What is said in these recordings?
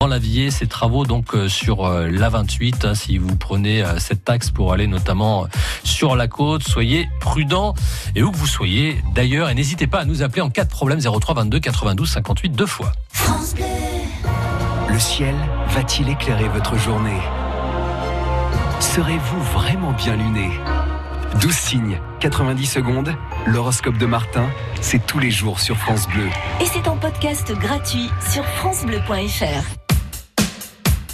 Dans la vie, ces travaux donc euh, sur euh, la 28, hein, si vous prenez euh, cette taxe pour aller notamment sur la côte, soyez prudents et où que vous soyez d'ailleurs et n'hésitez pas à nous appeler en cas de problème 03 22 92 58 deux fois. Le ciel va-t-il éclairer votre journée? Serez-vous vraiment bien luné? 12 signes, 90 secondes, l'horoscope de Martin, c'est tous les jours sur France Bleu. Et c'est en podcast gratuit sur FranceBleu.fr.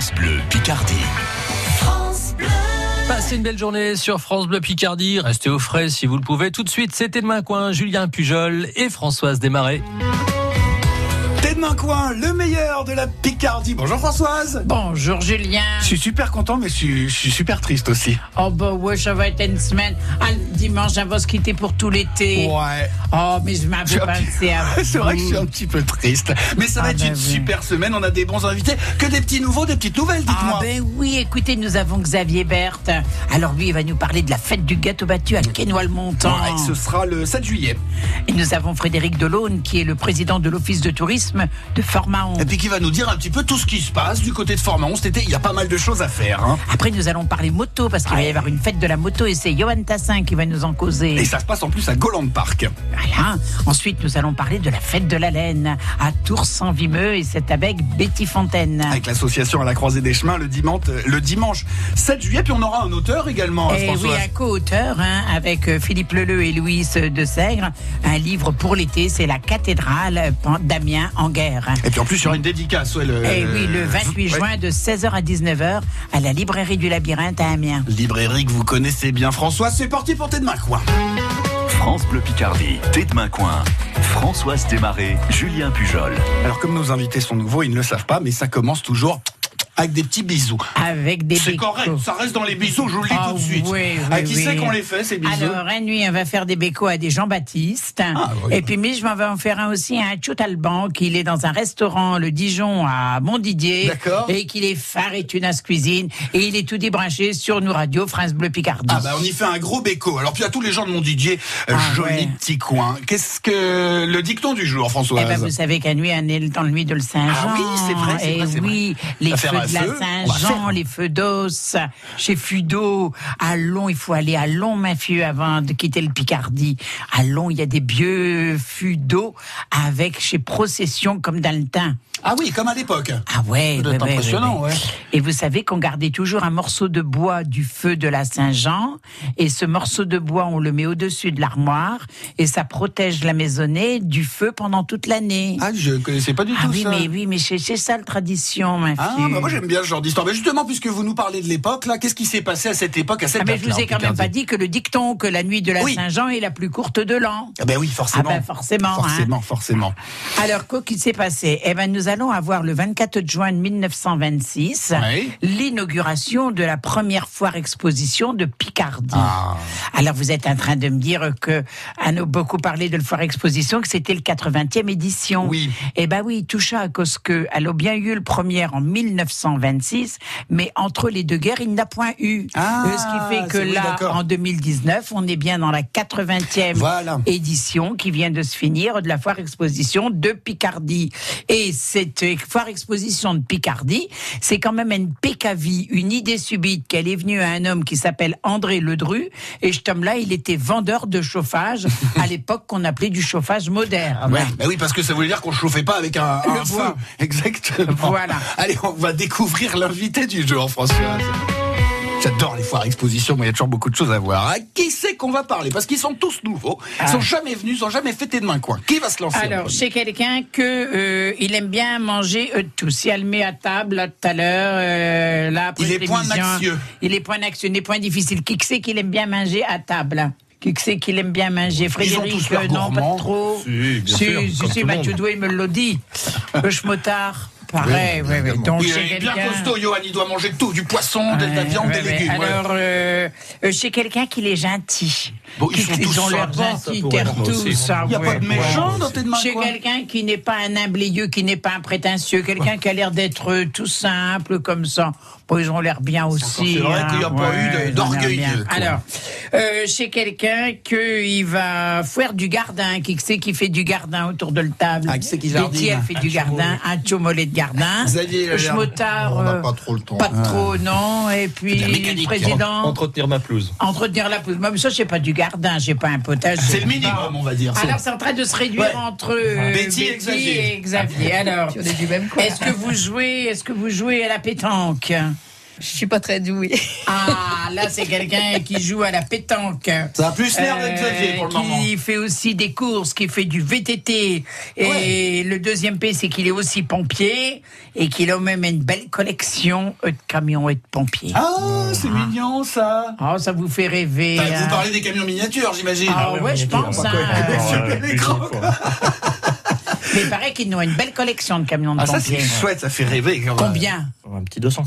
France Bleu Picardie. Passez une belle journée sur France Bleu Picardie. Restez au frais si vous le pouvez. Tout de suite, c'était demain coin, Julien Pujol et Françoise Desmarais. T'es de main coin, le meilleur de la Picardie. Bonjour Françoise. Bonjour Julien. Je suis super content, mais je suis, je suis super triste aussi. Oh bah ouais, ça va être une semaine. Ah, le dimanche, va se quitter pour tout l'été. Ouais. Oh, mais je m'avais pensé à C'est vrai que je suis un petit peu triste. Mais ça va Ah être bah une oui. super semaine. On a des bons invités. Que des petits nouveaux, des petites nouvelles, Ah dites-moi. ben oui, écoutez, nous avons Xavier Berthe. Alors lui, il va nous parler de la fête du gâteau battu à Quesnoy-le-Montant. Ouais, ce sera le 7 juillet. Et nous avons Frédéric Delaune, qui est le président de l'Office de tourisme de Fort-Mahon. Et puis qui va nous dire un petit peu tout ce qui se passe du côté de Formant. Cet été, il y a pas mal de choses à faire. hein. Après, nous allons parler moto, parce qu'il va y avoir une fête de la moto, et c'est Johan Tassin qui va nous en causer. Et ça se passe en plus à Goland Park. Voilà. Ensuite, nous allons parler de la fête de la laine à Tours-en-Vimeux et c'est avec Betty Fontaine. Avec l'association à la croisée des chemins le dimanche, le dimanche 7 juillet. Puis on aura un auteur également, hein, Et Eh oui, un co-auteur hein, avec euh, Philippe Leleu et Louise de Sègre. Un livre pour l'été, c'est La cathédrale euh, d'Amiens guerre. Et puis en plus, il y aura une dédicace. ouais, le, Et Eh oui, le 28 Ouais. juin de 16h à 19h à la librairie du labyrinthe à Amiens. Librairie que vous connaissez bien, François. C'est parti pour tes demain, quoi. France Bleu Picardie, Tête de main coin. Françoise Desmarais, Julien Pujol. Alors, comme nos invités sont nouveaux, ils ne le savent pas, mais ça commence toujours avec des petits bisous. Avec des C'est correct, ça reste dans les bisous, je vous le dis Ah tout de suite. oui, oui, à qui oui. c'est qu'on les fait, ces bisous Alors, une nuit, on va faire des bécos à des Jean-Baptiste. Ah, oui. Et puis, mais je m'en vais en faire un aussi à un Alban, qu'il est dans un restaurant, le Dijon, à Montdidier. D'accord. Et qu'il est phare et tunas cuisine. Et il est tout débranché sur nos radios France Bleu Picardie. Ah bah on y fait un gros béco. Alors puis à tous les gens de mon Didier, euh, Ah, joli ouais. petit coin. Qu'est-ce que le dicton du jour, Eh Françoise ben, vous savez qu'à nuit, on est dans le nuit de le Saint-Jean. Ah oui, c'est vrai, c'est Et vrai, c'est oui, les feux de la feu, Saint-Jean, les feux d'os, chez Fudo, à Long, il faut aller à Long, Mafieux, avant de quitter le Picardie. À Long, il y a des vieux d'eau avec chez Procession, comme dans le teint. Ah oui, comme à l'époque. Ah ouais, ouais, ouais, impressionnant, ouais, ouais. ouais. Et vous savez qu'on gardait toujours un morceau de bois du feu de la Saint-Jean, et ce morceau de bois, on le met au-dessus de l'armoire, et ça protège la maisonnée du feu pendant toute l'année. Ah, je connaissais pas du Ah tout oui, ça. mais oui, mais c'est c'est ça la tradition, ma fille. Ah, bah moi j'aime bien ce genre d'histoire. Mais justement, puisque vous nous parlez de l'époque, là, qu'est-ce qui s'est passé à cette époque, à cette Ah, mais je vous ai quand même pas dit que le dicton que la nuit de la Oui. Saint-Jean est la plus courte de l'an. Ah ben oui, forcément. Ah ben forcément, hein. Forcément, forcément. Alors, quoi qu'il s'est passé? Eh ben, nous allons avoir le 24 juin 1926 Oui. l'inauguration de la première foire exposition de Picardie. Ah. Alors, vous êtes en train de me dire que, à nous beaucoup parlé de la foire exposition, que c'était le 80e édition. Oui. Eh ben oui, tout ça à cause que, elle a bien eu le premier en 1926, mais entre les deux guerres, il n'a point eu. Ah, Euh, ce qui fait que c'est- oui, là, en 2019, on est bien dans la 80e Voilà. édition qui vient de se finir de la foire exposition de Picardie. Et cette foire exposition de Picardie, c'est quand même une pécavie, une idée subite qu'elle est venue à un homme qui s'appelle André Ledru. Et cet homme-là, il était vendeur de chauffage à l'époque qu'on appelait du chauffage moderne. Ouais, bah oui, parce que ça voulait dire qu'on chauffait pas avec un, un feu. Exactement. Voilà. Allez, on va découvrir l'invité du jour, Françoise. J'adore les foires expositions, mais il y a toujours beaucoup de choses à voir. À qui c'est qu'on va parler? Parce qu'ils sont tous nouveaux. Ils sont jamais venus, ils ont jamais fêté de main coin. Qui va se lancer Alors, c'est quelqu'un que euh, il aime bien manger eux tous. Si elle met à table là, tout à l'heure, euh, là après Il est point anxieux. Il est point anxieux, il est point difficile. Qui c'est qu'il aime bien manger à table? Qui c'est qu'il aime bien manger? Frédéric, tous leur euh, non, pas gourmand. trop. Si, bien sûr, si, comme si, tout le Mathieu. Doué me l'a dit. Le schmotard, pareil, oui, oui. Donc, Il chez est bien quelqu'un- costaud, Johan. Il doit manger tout, du poisson, de la viande, ouais, des légumes. ouais. Alors, euh, euh, chez quelqu'un qui est gentil. Bon, ils Qui- sont tous ont l'air gentils, tous. ça, Il n'y a pas de méchant dans tes mains, Chez quoi. quelqu'un qui n'est pas un imbléieux, qui n'est pas un prétentieux, quelqu'un qui a l'air d'être euh, tout simple comme ça. Bon, ils ont l'air bien aussi. c'est vrai hein. qu'il y a pas eu d'orgueil. Alors, euh, chez quelqu'un qui va faire du gardin, qui sait qui fait du gardin autour de la table? Ah, qui c'est qui Betty, jardine elle fait du gardin, un chomollet de gardin. Xavier, schmotard, On n'a euh, pas trop le temps. pas trop, non. Et puis, le président. Entretenir ma pelouse. Entretenir la pelouse. Moi, mais ça, c'est pas du gardin, j'ai pas un potager. C'est le minimum, on va dire. C'est- Alors, c'est en train de se réduire Ouais. entre euh, Betty et Xavier. et Xavier. Alors, est-ce que vous jouez, est-ce que vous jouez à la pétanque? Je suis pas très douée. Ah, là, c'est quelqu'un qui joue à la pétanque. Ça va plus l'air de Euh, Xavier pour le qui moment. fait aussi des courses, qui fait du VTT. Et le deuxième P, c'est qu'il est aussi pompier et qu'il a même une belle collection de camions et de pompiers. Ah, c'est mignon ça. Oh, ça vous fait rêver. Hein. Vous parlez des camions miniatures, j'imagine. Ah ouais, je pense. hein. Super l'écran, quoi. Mais il paraît qu'ils ont une belle collection de camions de Ah, ça c'est pompiers. chouette, ça fait rêver. quand même. Combien? Un petit 200.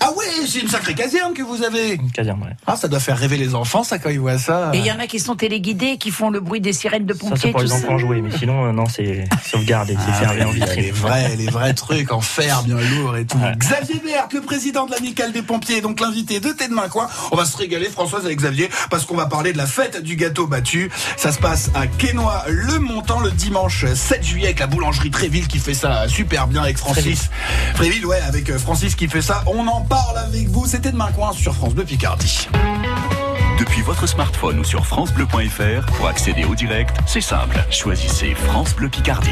Ah ouais, c'est une sacrée caserne que vous avez. Une caserne, ouais. Ah, ça doit faire rêver les enfants, ça, quand ils voient ça. Et il y en a qui sont téléguidés, qui font le bruit des sirènes de Ça, pompiers. c'est pour tout les ça. enfants jouer, mais sinon, euh, non, c'est sauvegardé, c'est Ah, fermé en ouais, les vitrine. vrais, les vrais trucs en fer bien lourd et tout. Ouais. Xavier Berck, le président de l'amicale des pompiers, donc l'invité de T'es de main quoi. On va se régaler, Françoise avec Xavier, parce qu'on va parler de la fête du gâteau battu. Ça se passe à Quesnoy le Montant le dimanche 7 juillet avec la boulangerie Tréville qui fait ça super bien avec Francis. Tréville, ouais, avec euh, Francis qui fait ça. On en parle avec vous. C'était de main coin sur France Bleu Picardie. Depuis votre smartphone ou sur francebleu.fr, pour accéder au direct, c'est simple. Choisissez France Bleu Picardie.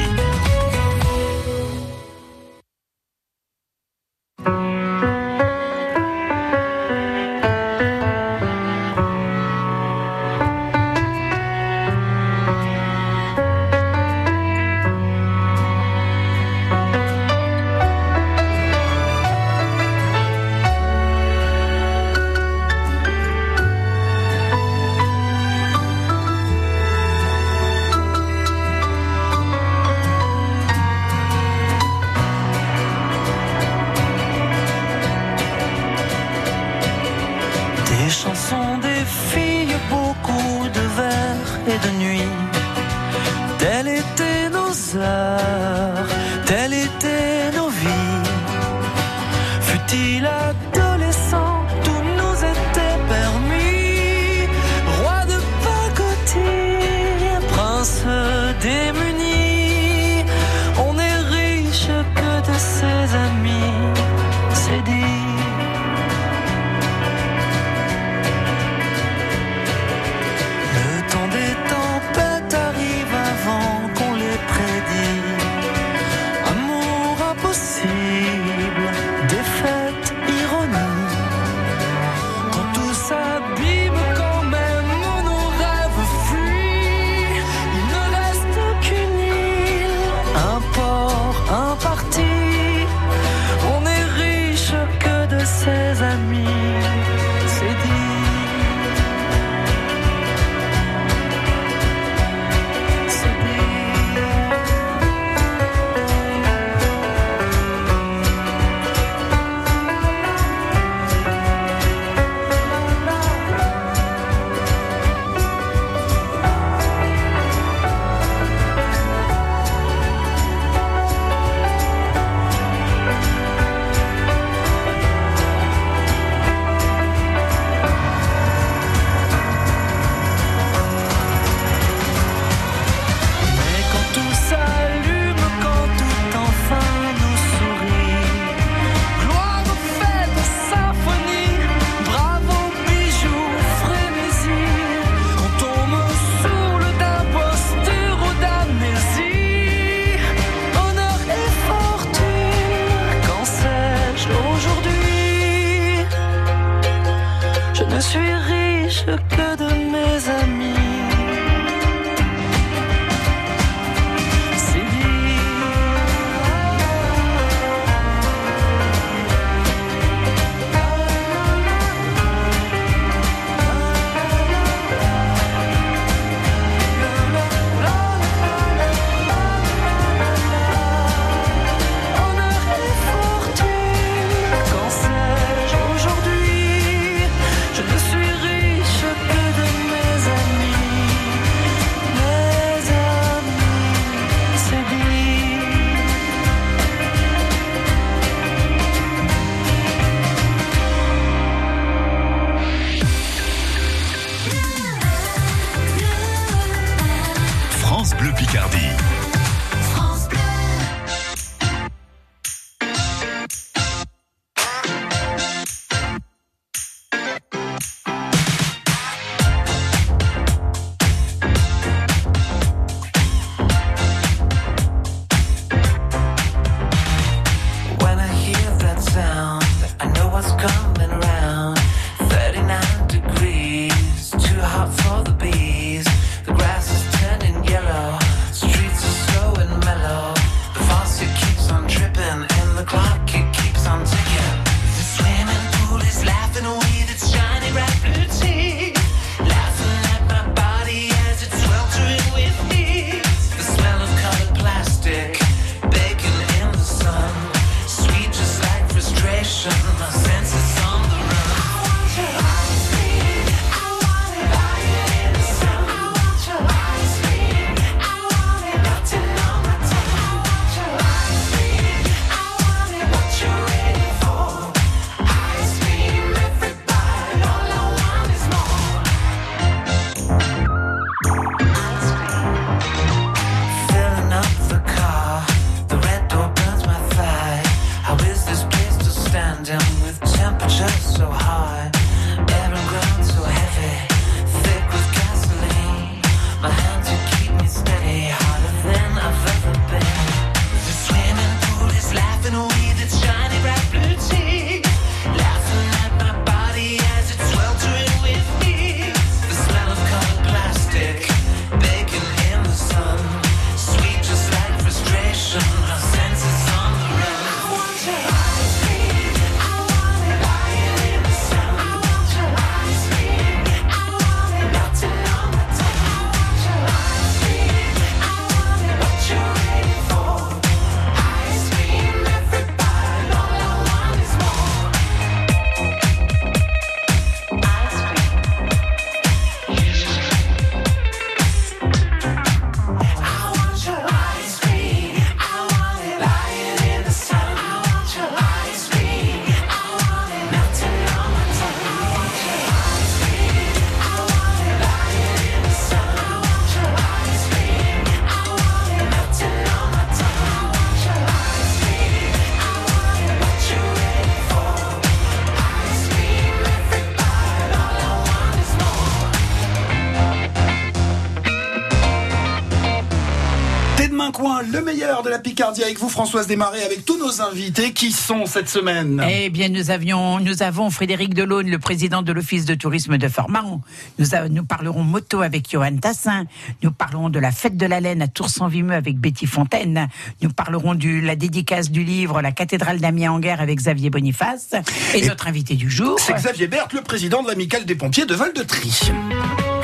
De avec vous, Françoise Desmarais, avec tous nos invités qui sont cette semaine? Eh bien, nous avions, nous avons Frédéric Delaune, le président de l'Office de tourisme de Fort-Maron. Nous, a- nous parlerons moto avec Johan Tassin. Nous parlerons de la fête de la laine à Tours-en-Vimeux avec Betty Fontaine. Nous parlerons de la dédicace du livre La cathédrale d'Amiens en guerre avec Xavier Boniface. Et, notre invité du jour. C'est Xavier Berthe, le président de l'amicale des pompiers de Val-de-Trie.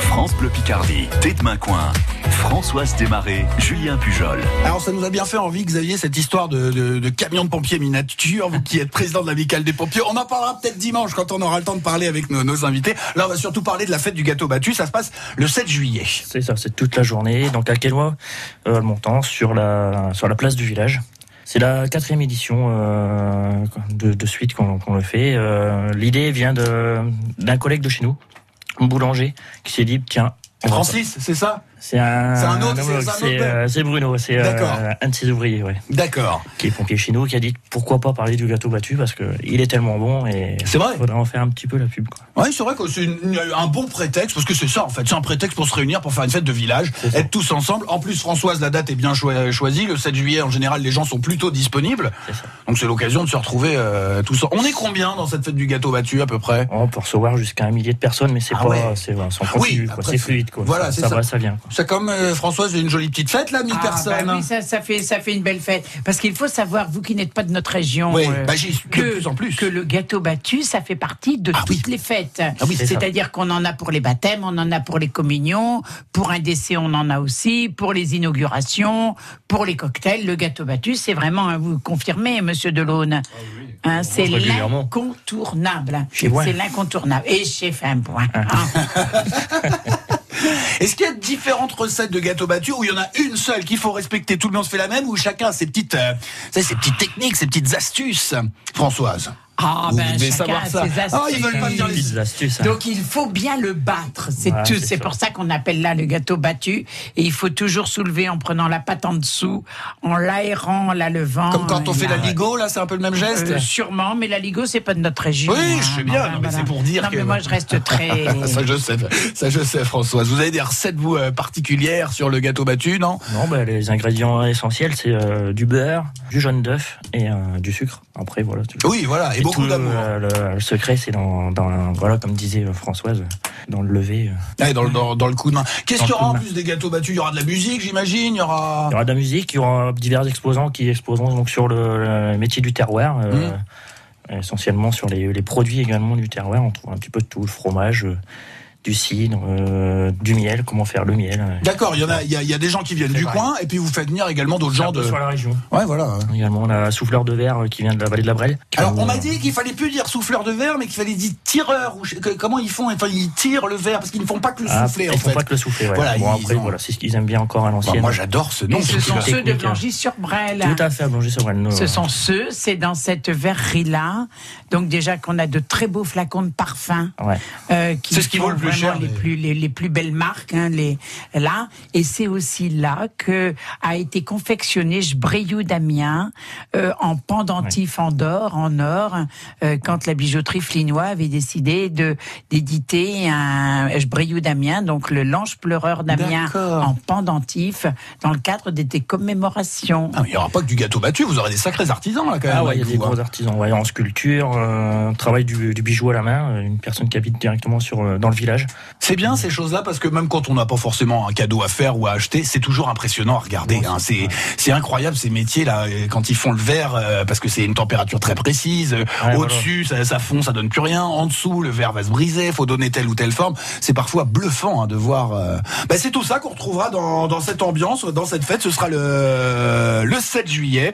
France Bleu Picardie, tête main coin. Françoise Desmarais, Julien Pujol. Alors ça nous a bien fait envie, Xavier, cette histoire de, de, de camion de pompiers miniature, vous qui êtes président de l'amicale des pompiers. On en parlera peut-être dimanche quand on aura le temps de parler avec nos, nos invités. Là, on va surtout parler de la fête du gâteau battu. Ça se passe le 7 juillet. C'est ça, c'est toute la journée. Donc à Quelois, euh, le montant, sur la, sur la place du village. C'est la quatrième édition euh, de, de suite qu'on le fait. Euh, L'idée vient d'un collègue de chez nous, boulanger, qui s'est dit tiens. Francis, c'est ça? C'est un, autre- c'est- euh, Bruno, c'est euh, un de ses ouvriers, ouais. D'accord. Qui est pompier chez nous, qui a dit pourquoi pas parler du gâteau battu parce que il est tellement bon et C'est vrai. faudrait en faire un petit peu la pub. Quoi. Oui, c'est vrai que c'est un bon prétexte, parce que c'est ça en fait, c'est un prétexte pour se réunir, pour faire une fête de village, être tous ensemble. En plus, Françoise, la date est bien choi- choisie. Le 7 juillet, en général, les gens sont plutôt disponibles. Donc c'est l'occasion de se retrouver euh, tous. On est combien dans cette fête du gâteau battu à peu près? On peut recevoir jusqu'à un millier de personnes, mais c'est Ah pas, ouais. c'est Oui, fluide, quoi. voilà, ça, ça ça. va, ça vient. quoi. C'est comme euh, Françoise, une jolie petite fête là, 1000 Ah, personnes. bah oui, ça, ça fait, ça fait une belle fête. Parce qu'il faut savoir, vous qui n'êtes pas de notre région, Oui, euh, bah, j'y suis de que, plus en plus. que le gâteau battu, ça fait partie de toutes les fêtes. Ah. C'est-à-dire qu'on en a pour les baptêmes, on en a pour les communions, pour un décès, on en a aussi, pour les inaugurations, pour les cocktails. Le gâteau battu, c'est vraiment, hein, vous confirmez, monsieur Delaune. Hein, c'est l'incontournable. Chez moi. C'est l'incontournable. Et chez Femme.point. Ah. Hein. Est-ce qu'il y a différentes recettes de gâteau battu où il y en a une seule qu'il faut respecter, tout le monde se fait la même, ou chacun a ses petites, euh, ses petites techniques, ses petites astuces? Françoise Ah, Vous ben, devez savoir ça. ses Ah, ils veulent pas dire les astuces. hein. Donc il faut bien le battre, c'est Voilà, tout. c'est pour ça qu'on appelle là le gâteau battu. Et il faut toujours soulever en prenant la pâte en dessous, en l'aérant, en la levant. Comme quand on fait la là, ligo, là, c'est un peu le même geste euh, sûrement, mais la ligo c'est pas de notre région. Oui, hein. je sais bien, Voilà, non, mais voilà. c'est pour dire Non, que- mais moi je reste très. ça je sais, ça je sais Françoise. Vous avez des recettes vous euh, particulières sur le gâteau battu, non? Non, bah, les ingrédients essentiels, c'est euh, du beurre, du jaune d'œuf et euh, du sucre. Après, voilà. tout- Oui, voilà, et beaucoup tout, d'amour. euh, le, le secret, c'est dans, dans, voilà, comme disait euh, Françoise, dans le lever. euh. Dans, le- dans, dans le coup de main. Qu'est-ce qu'il y aura en plus des gâteaux battus? Il y aura de la musique, j'imagine. Il y aura. Il y aura de la musique, il y aura divers exposants qui exposeront donc sur le, le métier du terroir, euh, Mmh. essentiellement sur les, les produits également du terroir. On trouve un petit peu de tout, le fromage, du cidre, euh, du miel, comment faire le miel. euh. D'accord, il y en a, il y a, il y a des gens qui viennent du vrai. coin, et puis vous faites venir également d'autres gens de. sur la région. Ouais, voilà. Également, on a souffleur de verre euh, qui vient de la vallée de la Brelle. Alors, on m'a dit qu'il fallait plus dire souffleur de verre, mais qu'il fallait dire tireur. Ou comment ils font? Enfin, ils tirent le verre parce qu'ils ne font pas que le ah, souffler. ils en font fait. pas que le souffler. ouais. Voilà, bon, après, ont- voilà, c'est ce qu'ils aiment bien encore à Bah, l'ancienne. moi, j'adore ce nom. Ce sont ceux de. Blangy-sur-Brel. Tout à fait, Blangy sur Ce sont ceux, c'est dans cette verrerie-là. Donc déjà qu'on a de très beaux flacons de parfum. Ouais. euh, qui C'est ce qui vaut le plus vraiment cher, Les mais- plus, les, les plus belles marques, hein, les, là. Et c'est aussi là que a été confectionné Jbreyou d'Amiens euh, en pendentif en d'or, en or, euh, quand la bijouterie Flinois avait décidé de d'éditer un Jbreyou d'Amiens, donc le l'ange pleureur d'Amiens en pendentif, dans le cadre des, des commémorations. Ah, il n'y aura pas que du gâteau battu, vous aurez des sacrés artisans là quand même. Ah ouais, il y a des hein. gros artisans ouais, en sculpture, euh, travail du, du bijou à la main, une personne qui habite directement sur, dans le village. C'est bien ces choses-là parce que même quand on n'a pas forcément un cadeau à faire ou à acheter, c'est toujours impressionnant à regarder. hein. C'est incroyable ces métiers là quand ils font le verre euh, parce que c'est une température très précise. euh, Ouais, Au-dessus ça, ça fond, ça donne plus rien. En dessous le verre va se briser. Faut donner telle ou telle forme. C'est parfois bluffant hein, de voir. euh, bah, c'est tout ça qu'on retrouvera dans, dans cette ambiance, dans cette fête. Ce sera le le 7 juillet.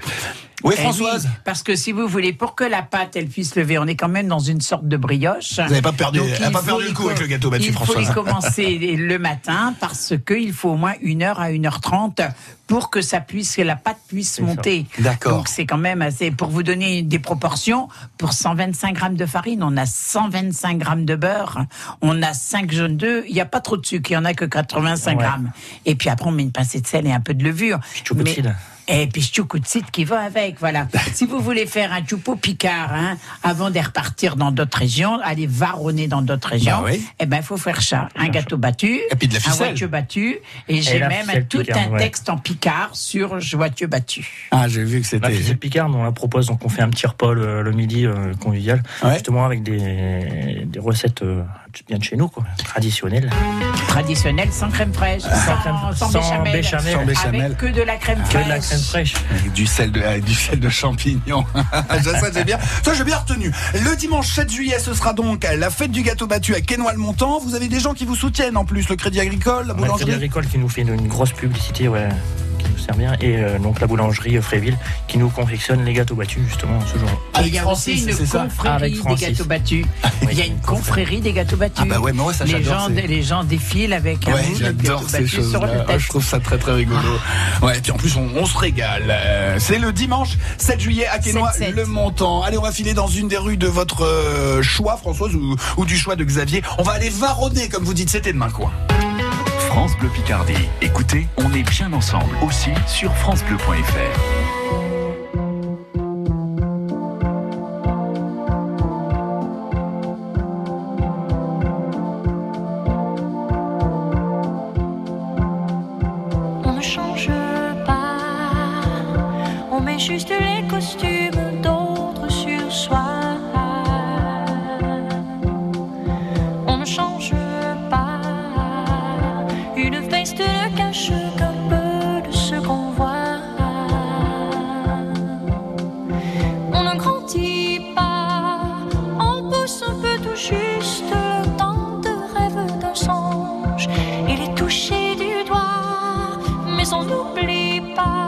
Oui Eh Françoise. oui, parce que si vous voulez, pour que la pâte elle puisse lever, on est quand même dans une sorte de brioche. Vous n'avez pas perdu, Donc, elle a il pas perdu le coup co- avec le gâteau battu, Il faut Françoise. y commencer le matin parce qu'il faut au moins une heure à 1h30 pour que ça puisse, que la pâte puisse monter. D'accord. Donc c'est quand même assez. Pour vous donner des proportions, pour 125 grammes de farine, on a 125 grammes de beurre, on a 5 jaunes d'œufs. Il n'y a pas trop de sucre, il n'y en a que 85 Ouais. grammes. Et puis après on met une pincée de sel et un peu de levure. Mais-. Et puis choukoutsit qui va avec, voilà. si vous voulez faire un choupo picard, hein, avant de repartir dans d'autres régions, aller varonner dans d'autres régions, Bah oui. eh ben, faut faire ça. Un gâteau battu. Et puis de la Un voitieux battu. Et j'ai la même un- tout picard, un ouais. texte en picard sur voitieux battu. Ah, j'ai vu que La c'était. ficelle Picard, on la propose, donc on fait un petit repas le, le midi euh, convivial, Ouais. justement avec des, des recettes euh, bien de chez nous, quoi, traditionnelles. Traditionnel sans crème fraîche, sans, crème- sans sans béchamel, béchamel. Sans béchamel. avec que de la crème Que fraîche. de la crème fraîche. Avec du sel de, avec du sel de champignon. ça, ça, j'ai bien, ça, j'ai bien retenu. Le dimanche 7 juillet, ce sera donc la fête du gâteau battu à Quesnoy-le-Montant. Vous avez des gens qui vous soutiennent en plus, le Crédit Agricole, la a le Crédit boulangerie. Agricole qui nous fait une, une grosse publicité, ouais, nous sert bien, et euh, donc la boulangerie euh, Fréville qui nous confectionne les gâteaux battus, justement, ce jour. Et il y a aussi une confrérie des gâteaux battus. Il y a une confrérie des gâteaux battus. Ah bah ouais, mais ouais, ça, les, gens, c'est- les gens défilent avec un Ouais, de j'adore ces battu sur choses-là. le Ah, tête. je trouve ça très très rigolo. Ouais, et puis en plus on, on se régale. Euh, C'est le dimanche 7 juillet à Quesnoy, 7-7. le montant. Allez, on va filer dans une des rues de votre choix, Françoise, ou, ou du choix de Xavier. On va aller varonner, comme vous dites, c'était demain quoi. France Bleu Picardie. Écoutez, on est bien ensemble aussi sur francebleu.fr. Il est touché du doigt, mais on n'oublie pas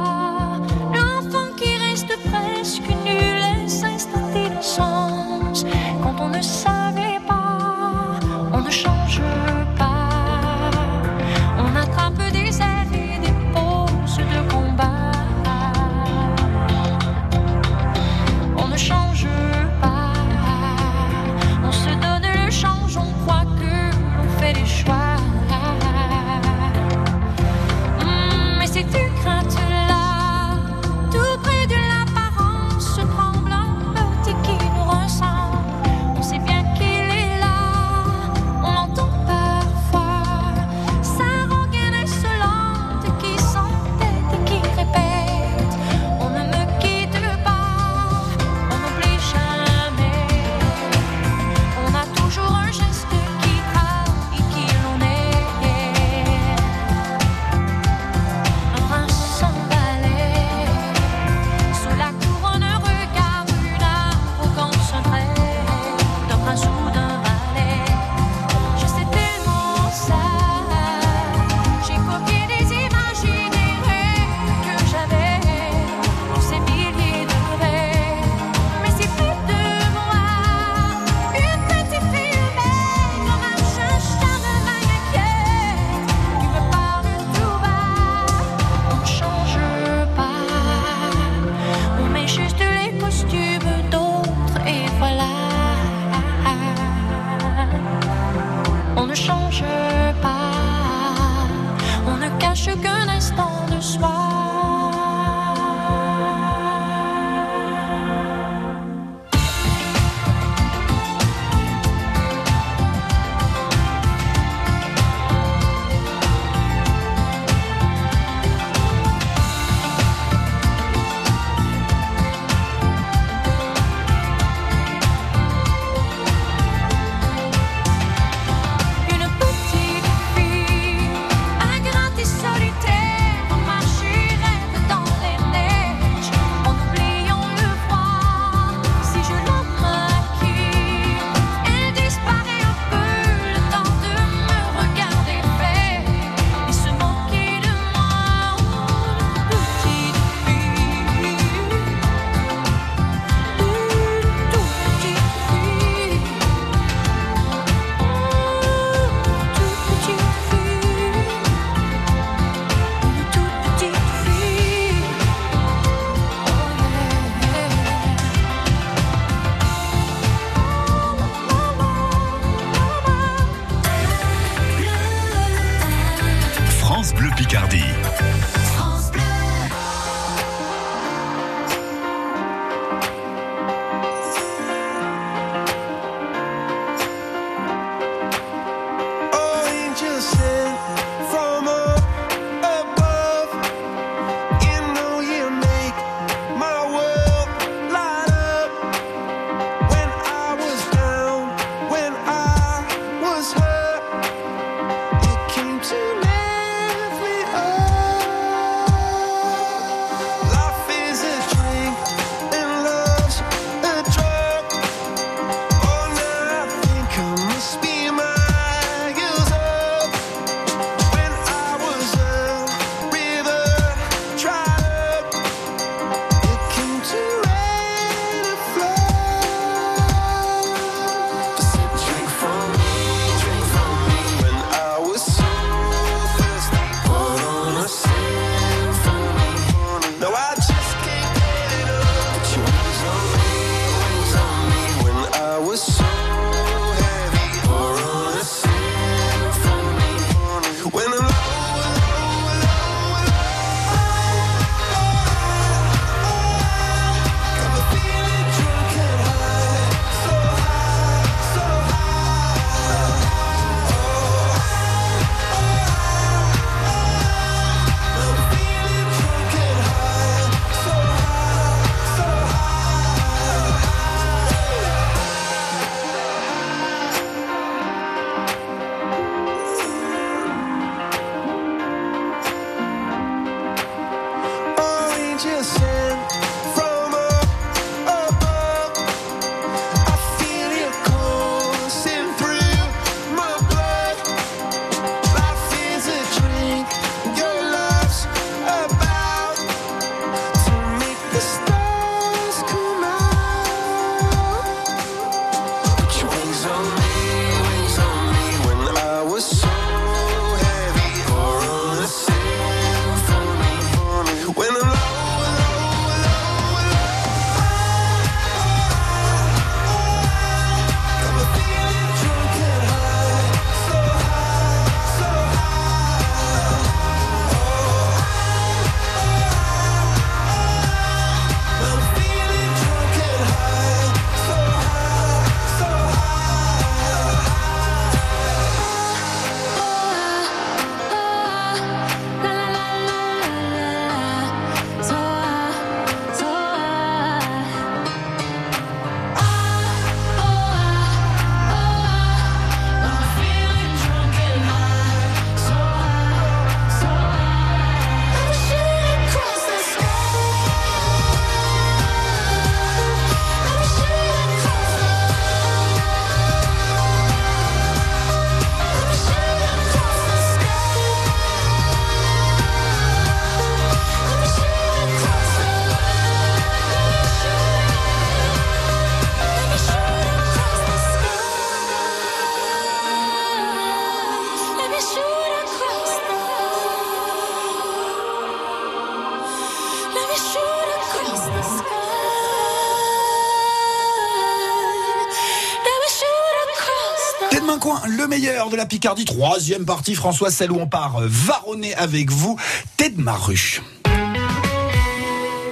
Tête main coin, le meilleur de la Picardie. Troisième partie, François, celle où on part euh, varonner avec vous. Tête de ma rue.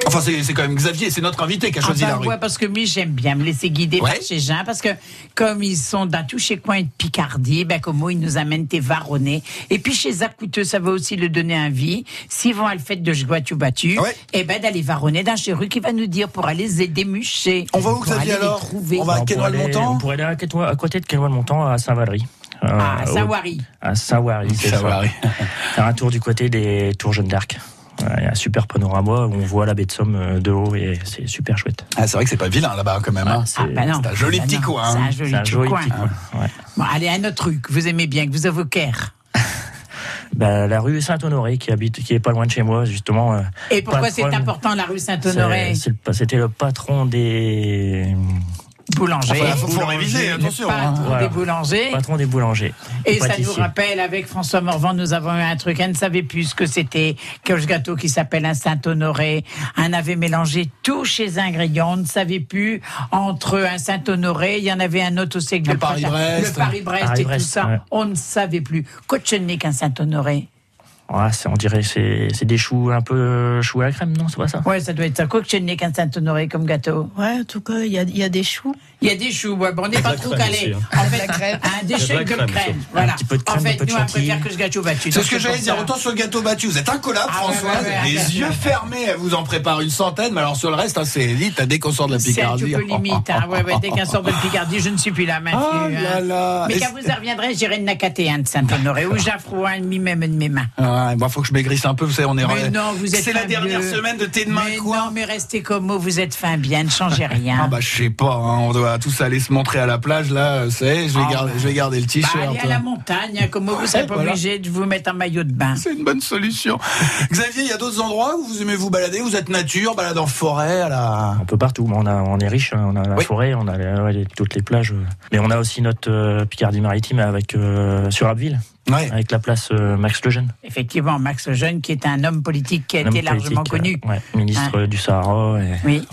Enfin, c'est c'est quand même Xavier, c'est notre invité qui a choisi Enfin, la rue. ouais, parce que moi, j'aime bien me laisser guider Ouais. par ces gens, parce que comme ils sont dans tous ces coins de Picardie, ben, comme moi, ils nous amènent tes varonnés. Et puis, chez Zacouteux, ça va aussi le donner envie. S'ils vont à le fait de Jguatu Battu, eh ben, d'aller varonner dans chez rue qui va nous dire pour aller les démucher. On va où, Xavier, alors trouver. On va à Quesnoy-le-Montant On pourrait aller à, côté de Quesnoy-le-Montant, à Saint-Valery. Euh, Ah, à au- Saint-Wary. À Saint-Wary, c'est ça. Faire un tour du côté des tours Jeanne d'Arc. Il y a un super panorama où on voit la baie de Somme euh, de haut et c'est super chouette. Ah, c'est vrai que c'est pas vilain là-bas quand même. hein. c'est- Ah, non. C'est un joli petit coin. C'est hein. un joli C'est un petit joli coin. petit coin. ouais. Bon, allez, un autre truc que vous aimez bien, que vous avez au Caire. Bah, la rue Saint-Honoré qui habite, qui est pas loin de chez moi justement. euh, Et pourquoi c'est important, la rue Saint-Honoré? C'est- c'est le- C'était le patron des Boulanger. Enfin, faut, faut réviser, attention. hein. Patron Voilà. des boulangers. patron des boulangers. Et ça nous rappelle, avec François Morvan, nous avons eu un truc, elle ne savait plus ce que c'était, qu'un gâteau qui s'appelle un Saint-Honoré. On avait mélangé tous ces ingrédients, on ne savait plus entre un Saint-Honoré, il y en avait un autre aussi le Paris-Brest. le Paris-Brest et tout ça. ouais. On ne savait plus. Cochonnet qu'un Saint-Honoré. Ah, c'est- on dirait c'est c'est des choux un peu euh, choux à la crème, non C'est pas ça? Ouais, ça doit être ça. Cochonnet qu'un Saint-Honoré comme gâteau. Ouais, en tout cas, il y a, il y a des choux. Il y a des choux, ouais, bon, on n'est pas trop calé. En fait, un Il y a de déchet la de crème. Voilà. Un petit peu de crème, en fait, un peu de nous, on préfère que ce gâteau battu. C'est ce que j'allais dire. Autant sur le gâteau battu, vous êtes incollable, Ah ouais, Françoise. ouais, ouais, les yeux fermés, elle vous en prépare une centaine. Mais alors sur le reste, hein, c'est élite. Dès qu'on sort de la C'est un Picardie. peu limite. Hein. Ouais, ouais, dès qu'un sort de Picardie, je ne suis plus là, Mathieu. Ah hein. Mais quand vous y reviendrez, j'irai de Nakaté, hein, de Saint-Honoré, ou j'affrois un demi-même de mes mains. Ah, bon, faut que je maigrisse un peu. Vous savez, on est. Mais non, vous êtes C'est la dernière bleu. semaine de thé de main, Mais quoi. non, mais restez comme moi, vous êtes fin bien, ne changez rien. Ah bah je sais pas, hein, on doit tous aller se montrer à la plage là, vous savez, je vais, Ah, garder, je vais garder le Bah, t-shirt. allez à la montagne, hein, comme moi, vous Ouais, serez pas voilà. obligé de vous mettre en maillot de bain. C'est une bonne solution. Xavier, il y a d'autres endroits où vous aimez vous balader? Vous êtes nature, balade en forêt, à la... Un peu partout. On, a, on est riche, hein. on a la Oui. forêt, on a les- ouais, les- toutes les plages. euh. Mais on a aussi notre euh, Picardie maritime avec euh, sur Abbeville, Ouais. avec la place euh, Max Lejeune. Effectivement, Max Lejeune, qui est un homme politique qui a un été largement connu. euh, ouais, ministre Hein. du Sahara et Oui.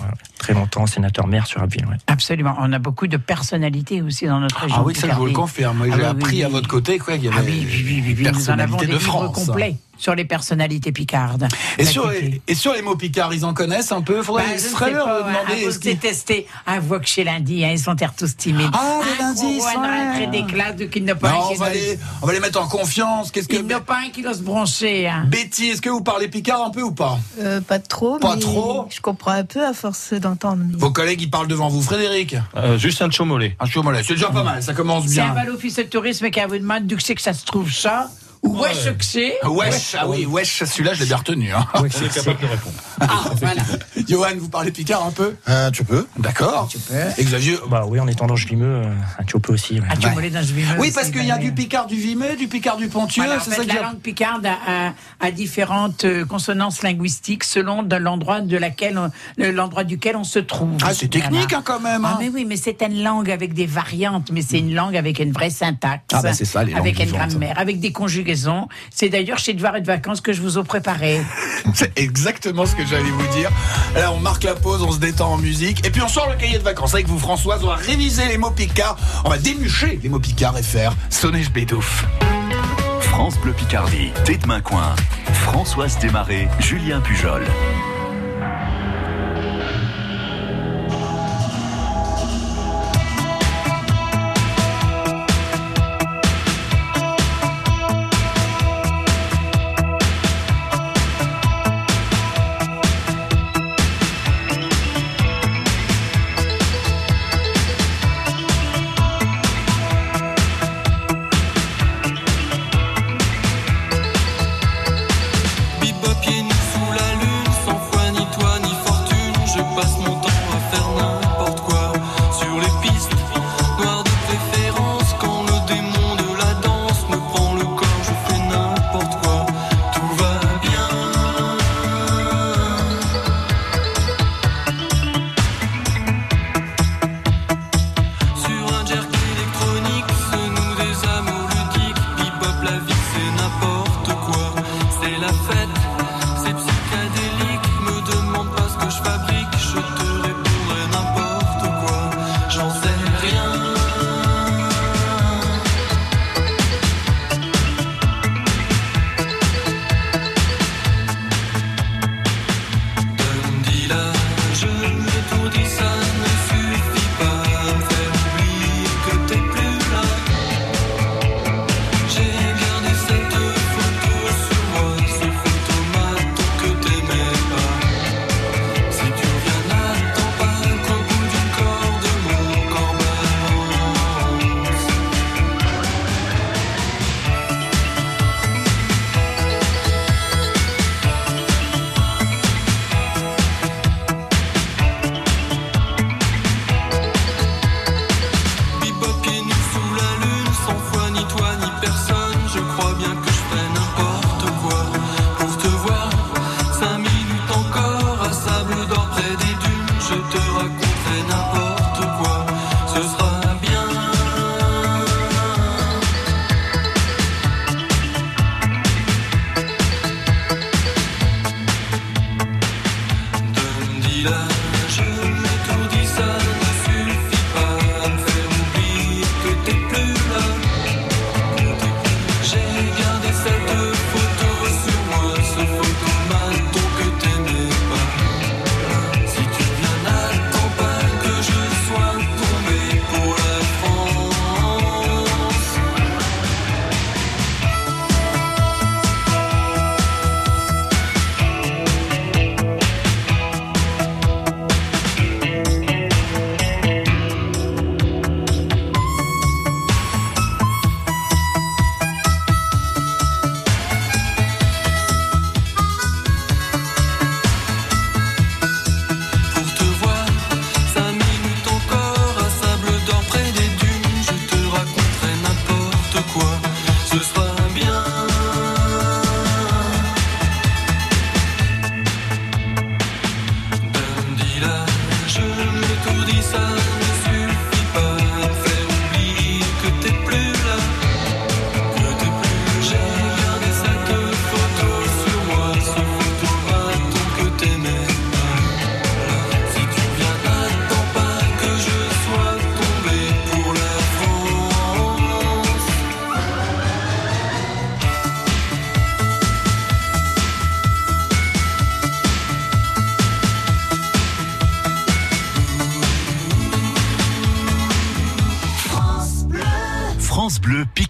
Très longtemps sénateur maire sur Abbeville. ouais. Absolument. On a beaucoup de personnalités aussi dans notre région. Ah oui, ça je vous le confirme. Ah J'ai oui, appris oui, à oui. votre côté quoi, qu'il y Ah avait oui, oui, oui, oui, des oui, nous en avons personnalités des de livres France. complets sur les personnalités picardes. Et Bah, sur, les, et sur les mots picards, ils en connaissent un peu? Faudrait Bah, je l'heure pas, de ouais, demander voix que chez lundi, hein, ils sont tous timides. Ah, les lundis, pas Non, un on, va les, on va les mettre en confiance. Qu'est-ce que Il n'a pas un qui doit se broncher. Hein. Betty, est-ce que vous parlez picard un peu ou pas? Euh, pas trop, Pas mais trop je comprends un peu à force mais- Vos collègues, ils parlent devant vous. Frédéric juste un chaumolet. Un c'est déjà pas mal, ça commence C'est un bien. bal office de tourisme qui vous demande d'où c'est que ça se trouve ça. Est-ce que c'est Wesh, ah oui, wesh, celui-là, je l'ai bien retenu. Hein. On est capable de répondre. Ah, voilà. Johan, vous parlez picard un peu Euh, tu peux. D'accord. Tu peux. Et Xavier Bah oui, en étant dans Vimeux, euh, un petit peu aussi. ouais. Ah, tu Ouais. voulais dans ce vimeux Oui, parce qu'il y bah a oui. du picard du vimeux, du picard du ponthieux, Voilà, en c'est fait, ça que la langue picarde a, a- a différentes euh, consonances linguistiques selon de l'endroit de laquelle on- de l'endroit duquel on se trouve. Ah, c'est technique Voilà. hein, quand même. Ah hein. mais oui, mais c'est une langue avec des variantes, mais c'est une langue avec une vraie syntaxe. Ah, bah, c'est ça, les langues Avec une grammaire, avec des conjugaisons. C'est d'ailleurs chez Devoir et de vacances que je vous ai préparé. C'est exactement ce que j'allais vous dire. Là, on marque la pause, on se détend en musique, et puis on sort le cahier de vacances avec vous, Françoise. On va réviser les mots picards, on va démucher les mots picards et faire sonner je bédouf. France Bleu Picardie, Tête Main Coin, Françoise Desmarais, Julien Pujol.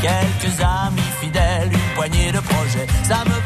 quelques amis fidèles, une poignée de projets. Ça me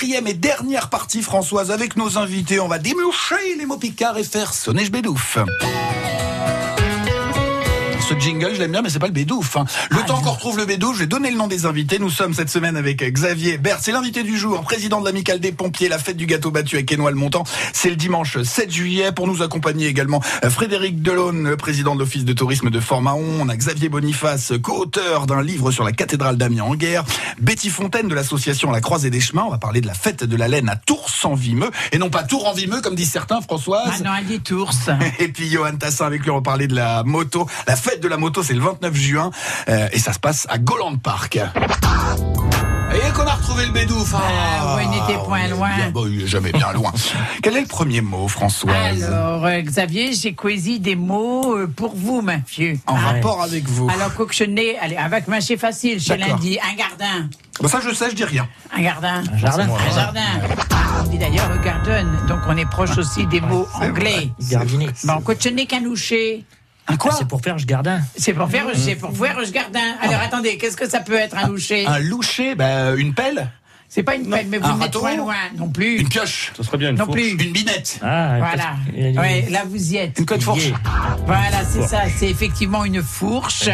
quatrième et dernière partie Françoise avec nos invités. On va démoucher les mots picards et faire sonner je bédouf. Ce jingle, je l'aime bien, mais c'est pas le bédouf. hein. Le Ah, temps qu'on retrouve le bédouf, je vais donner le nom des invités. Nous sommes cette semaine avec Xavier Bert, c'est l'invité du jour, président de l'amicale des pompiers, la fête du gâteau battu avec Énois le Montant. C'est le dimanche 7 juillet. Pour nous accompagner également Frédéric Delaune, le président de l'office de tourisme de Fort-Mahon. On a Xavier Boniface, co-auteur d'un livre sur la cathédrale d'Amiens en guerre. Betty Fontaine de l'association La Croisée des Chemins. On va parler de la fête de la laine à Tours-en-Vimeux. Et non pas Tours-en-Vimeux, comme disent certains, Françoise. Ah non, elle dit Tours. Et puis Johan Tassin avec lui on va parler de la moto. La fête de la moto c'est le 29 juin euh, et ça se passe à Goland Park. Et qu'on a retrouvé le bédouf. Ah, ouais, il n'était point loin. Bien, il est jamais bien loin. Quel est le premier mot, Françoise Alors, euh, Xavier, j'ai choisi des mots euh, pour vous, monsieur. En Ah. rapport avec vous. Alors, cochonner, allez, avec moi, c'est facile, je D'accord. lundi. Un gardin. Bah, ça je sais, je dis rien. Un jardin. Un jardin. Un jardin. Ah, on dit d'ailleurs le garden, donc on est proche aussi des mots anglais. Gardiner. Bon, cochonner, canoucher. Un quoi C'est pour faire je gardin. C'est pour faire, c'est pour faire ce jardin. Alors attendez, qu'est-ce que ça peut être un loucher Un loucher, bah, une pelle C'est pas une pelle, mais vous Un râteau pas loin non plus. Une pioche Ça serait bien une Non fourche. plus. Une binette Ah, Voilà. Ouais, là vous y êtes. Une queue de fourche Yeah. Voilà, c'est ça. C'est effectivement une fourche.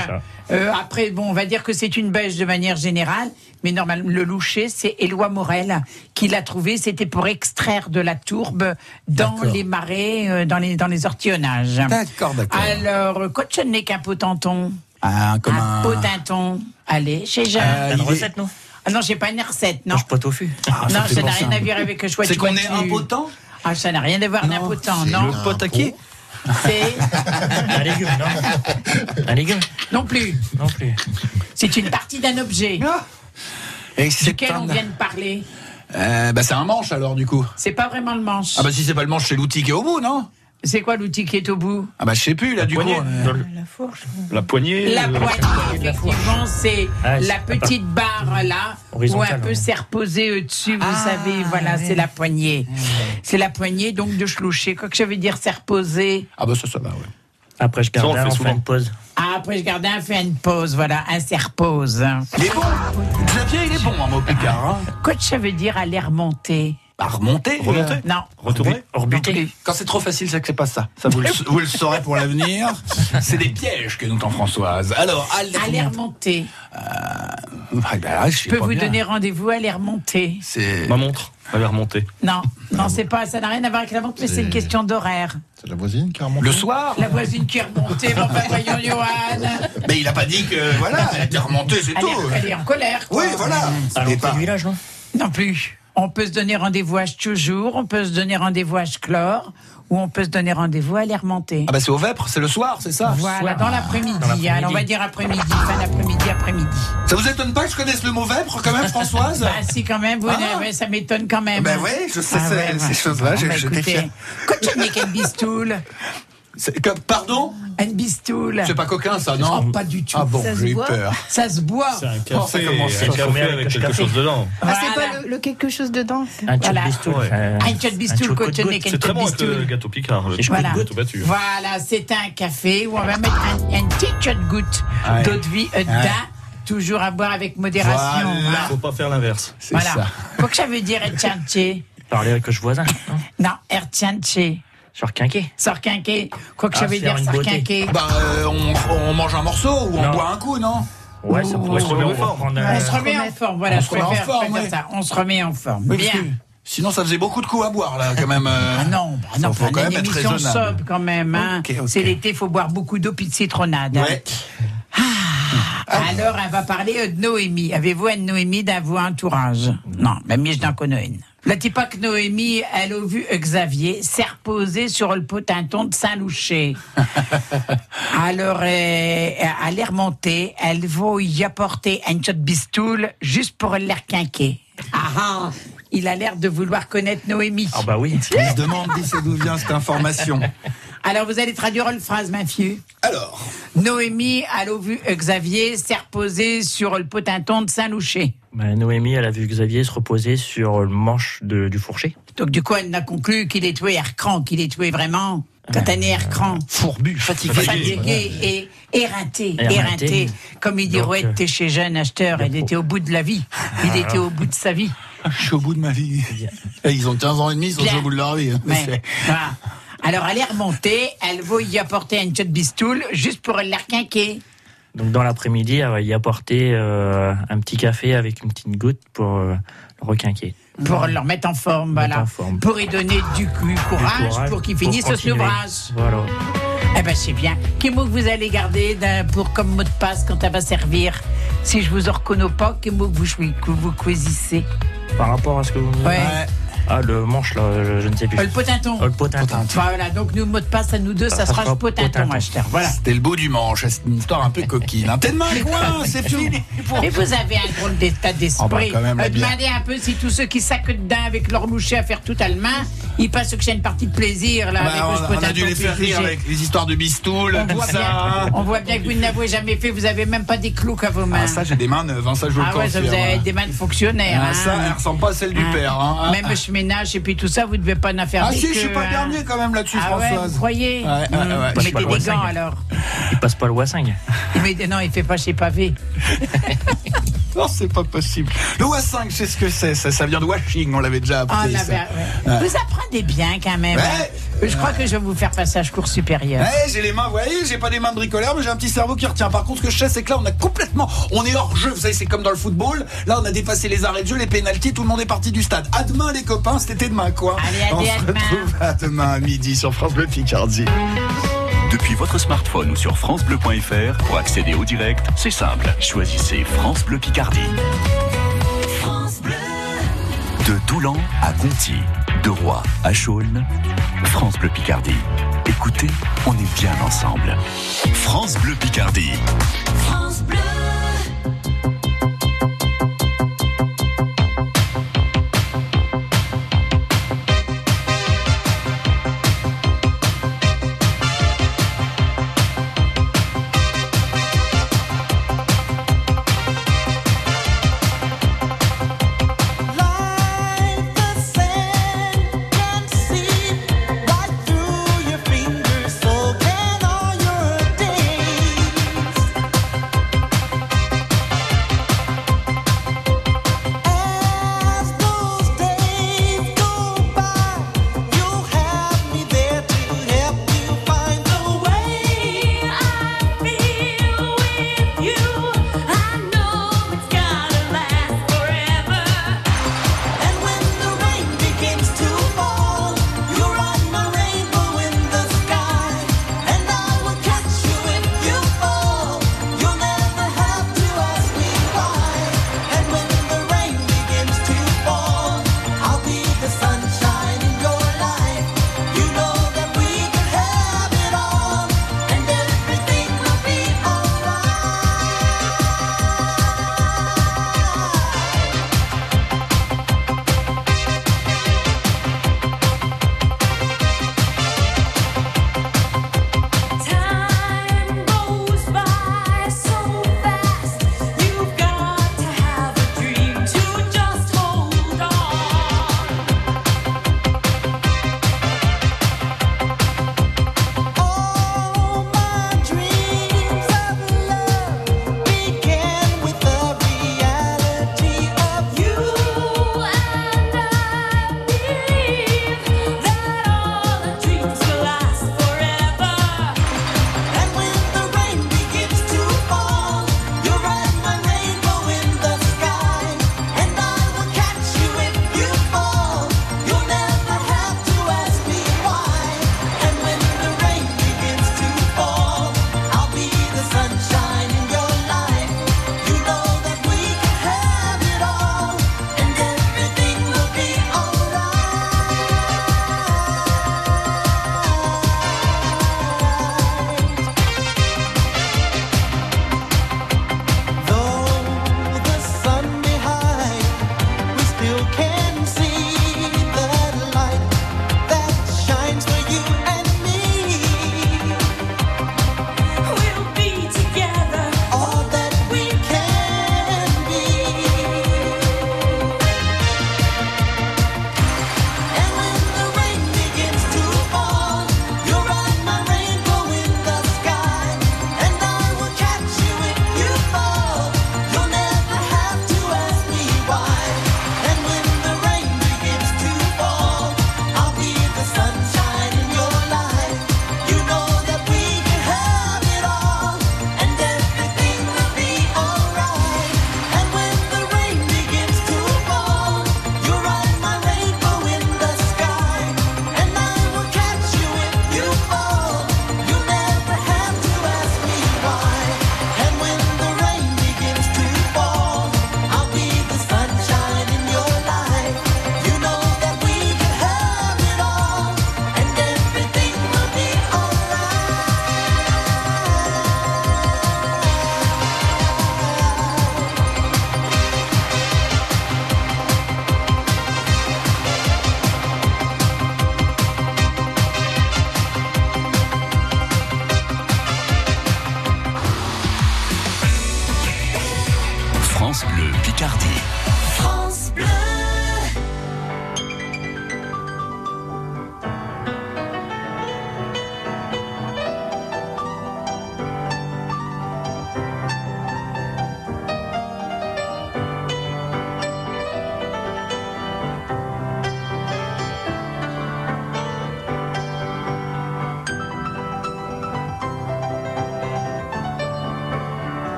Euh, après, bon, on va dire que c'est une bêche de manière générale, mais normalement, le loucher, c'est Éloi Morel qui l'a trouvé. C'était pour extraire de la tourbe dans les marais, euh, dans les dans les ortillonnages. D'accord, d'accord. Alors, euh, cochonner qu'un potenton. Un, comme un un... potenton. Allez, chez Jean. Euh, T'as une recette, non? Ah non, j'ai pas une recette, non. Je pas tofu. Ah, non, ça n'a rien à voir avec le choix C'est qu'on est impotent Ah, ça n'a rien à voir Non, d'impotent, c'est non. le pot à qui? C'est Un légume, non Un légume non plus. Non plus. C'est une partie d'un objet Et c'est duquel un- on vient de parler. Euh, bah, c'est un manche alors du coup. C'est pas vraiment le manche. Ah bah si c'est pas le manche, c'est l'outil qui est au bout, non? C'est quoi l'outil qui est au bout Ah bah je sais plus là du coup. euh, La fourche. La poignée. La euh, poignée, effectivement, c'est Ah, c'est la petite barre là, où un peu s'est reposé au-dessus, vous savez, voilà, c'est la poignée. C'est la poignée donc de chloucher. Quoi que ça veut dire s'est reposé Ah bah ça ça va ouais. Après je Ça, on garde le fait on fait souvent. une pause. Ah, après je garde un fait une pause, voilà, un s'est repose. Il est bon. Xavier il est bon en mot picard. Hein. Quoi que ça veut dire aller remonter Bah remonter. Remonter euh, Non. Retourner Rebuter. Quand c'est trop facile, c'est que c'est pas ça. Ça vous le, vous le saurez pour l'avenir. C'est des pièges que nous tend Françoise. Alors aller. Aller remonter. Ah, bah, là, je peux vous bien. donner rendez-vous, aller remonter. C'est. Ma montre. Elle est remontée. Non, non, c'est pas, ça n'a rien à voir avec la montre, mais c'est une question d'horaire. C'est la voisine qui a remonté Le soir. La voisine qui est remontée, ben, voyons, Johan. Mais il a pas dit que voilà, elle était remontée, c'est tout. est, elle est en colère, quoi. Oui, voilà. À l'entrée pas- du village, non? Non plus. On peut se donner rendez-vous à toujours, on peut se donner rendez-vous à Chlore, ou on peut se donner rendez-vous à remonter. Ah bah c'est au Vêpres, c'est le soir, c'est ça. Voilà, dans l'après-midi. Dans l'après-midi. Alors, on va dire après-midi, fin d'après-midi, après-midi. Ça vous étonne pas que je connaisse le mot Vêpres quand même, Françoise Bah, si, quand même, vous, Ah. ouais, ça m'étonne quand même. Ben ouais, je sais Ah, ces- ouais, ces ouais. choses-là, Bon, j'ai- bah, écoutez, bistoule. Que- Pardon Un bistoule. C'est pas coquin ça, non Oh, pas du tout. Ah bon, Ça se j'ai eu boit peur. Ça se boit. C'est un Oh, ça café, commence un à café avec avec quelque chose dedans. Ah, c'est Voilà. pas le, le quelque chose dedans. Un Voilà. Ouais. euh, Un tchot de cotonné, C'est très bon avec le gâteau Picard. le Voilà. gâteau battu. Voilà, c'est un café où on va mettre un, un petit shot goutte Ouais. d'eau de vie euh, toujours à boire avec modération. Voilà. hein. Faut pas faire l'inverse. Voilà. ça. Quoi que ça veut dire Ertianche Parler avec le voisin. non Non, Quinquet. Sorquinqué. Quoi que Ah, ça veut dire sorquinqué. Bah euh, on, on mange un morceau ou on Non. boit un coup, non? Ouais, ça pourrait se remet en on forme. On se remet en forme, voilà, on je se remet en préfère, forme, préfère ouais. ça. On se remet en forme. Oui, Bien. Sinon ça faisait beaucoup de coups à boire là quand même. euh. Ah non, bah non, faut faut quand même une être raisonnable. sobre quand même. Hein. C'est l'été, faut boire beaucoup d'eau puis de citronnade. Ouais. Alors, elle va parler de Noémie. Avez-vous une Noémie dans vos entourage? Non, mais moi, je n'en connais une. La type que Noémie, elle a vu Xavier s'est reposée sur le potinton de Saint-Loucher. Alors, euh, elle est remontée, elle va y apporter un shot de bistoule juste pour l'air quinquer. Ah ah Il a l'air de vouloir connaître Noémie. Ah bah oui. Il se demande d'où c'est- d'où vient cette information. Alors, vous allez traduire une phrase, ma fille. Alors, Noémie, elle a vu Xavier s'est sur le potinton de Saint-Loucher. Bah, Noémie, elle a vu Xavier se reposer sur le manche de- du fourcher. Donc du coup, elle n'a conclu qu'il est tué Ercran, qu'il est tué vraiment. Quand un Ercran, fourbu, fatigué. fatigué et éreinté, Éreinté. éreinté, comme il dit Donc, Rouette, euh, t'es chez jeune acheteur, il était au bout de la vie, il était au bout de sa vie. Je suis au bout de ma vie. Et Ils ont 15 ans et demi, ils sont Bien. au bout de leur vie. hein. Mais, voilà. Alors, elle est remontée, elle va y apporter un shot bistoule juste pour le requinquer. Donc dans l'après-midi, elle va y apporter euh, un petit café avec une petite goutte pour euh, le requinquer. Pour le remettre en forme, voilà. en forme. Pour lui donner du courage, courage pour qu'il pour finisse ce ouvrage. Voilà. Eh ben c'est bien. Quel mot que vous allez garder pour comme mot de passe quand elle va servir? Si je vous en reconnais pas, quel mot que vous, que vous choisissez? Par rapport à ce que vous me dites. Ouais. Ah, le manche, là, je, je ne sais plus. Euh, Le potinton. Ah, le potinton. Voilà, donc nous, mot de passe à nous deux, ça, Ça sera sera le potinton, potinton. acheteur. Voilà. C'était le beau du manche, c'est une histoire un peu coquine. hein. T'es de main, coin, c'est fini. Et vous avez un drôle d'état d'esprit. Oh, bah, la Euh, bière. demandez un peu si tous ceux qui sacquent dedans avec leur louchet à faire tout à la main, ils passent que c'est une partie de plaisir là. Bah, avec on, le on a dû les faire rire avec les histoires de bistoule, On tout voit, ça. bien, hein. on voit bien que vous n'avez jamais fait, vous avez même pas des clous à vos mains. Ah, ça, j'ai des mains neuves, hein, ça, je vous le Ah ouais, ça, vous confirme. avez des mains de fonctionnaires. Ah, hein. ça, elle ressemble pas à celle du Hein. père. hein. Même je ménage et puis tout ça, vous devez pas en faire Ah si, je que, suis pas hein. dernier quand même là-dessus, Ah ouais, Françoise. vous croyez Ouais, Mmh. ouais. Mettez des gants alors. Il passe pas le Wassing. Mais non, il fait pas chez Pavé. Non, c'est pas possible. Le WA5, c'est ce que c'est. Ça, ça vient de washing, on l'avait déjà appris. Ah, ça. ouais. Ouais. Vous apprenez bien quand même. Ouais. hein. Je crois que je vais vous faire passage cours supérieur. Ouais, j'ai les mains, vous voyez, j'ai pas des mains de bricoleur, mais j'ai un petit cerveau qui retient. Par contre, ce que je sais, c'est que là, on a complètement, on est hors jeu. Vous savez, c'est comme dans le football. Là, on a dépassé les arrêts de jeu, les pénalties, tout le monde est parti du stade. À demain, les copains, c'était demain, quoi. Allez, à on se à demain. retrouve à demain à midi sur France Bleu Picardie. Depuis votre smartphone ou sur FranceBleu.fr, pour accéder au direct, c'est simple. Choisissez France Bleu Picardie. De Doulan à Conti, de Roy à Chaulnes, France Bleu Picardie. Écoutez, on est bien ensemble. France Bleu Picardie. France Bleu.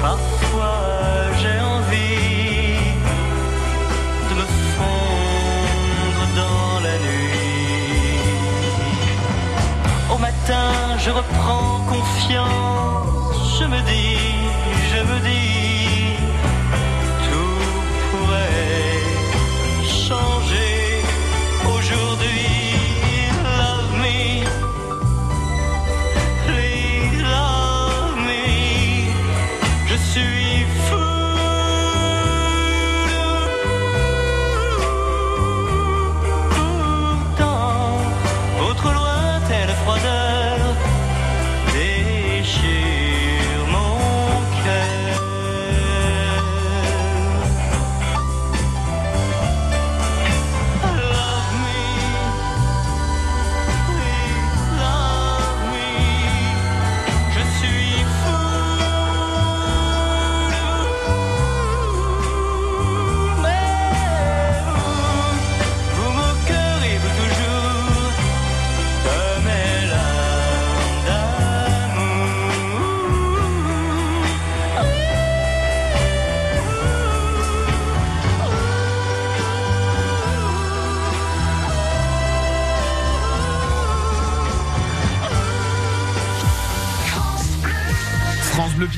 parfois j'ai envie de me fondre dans la nuit. Au matin, je reprends confiance, je me dis, je me dis.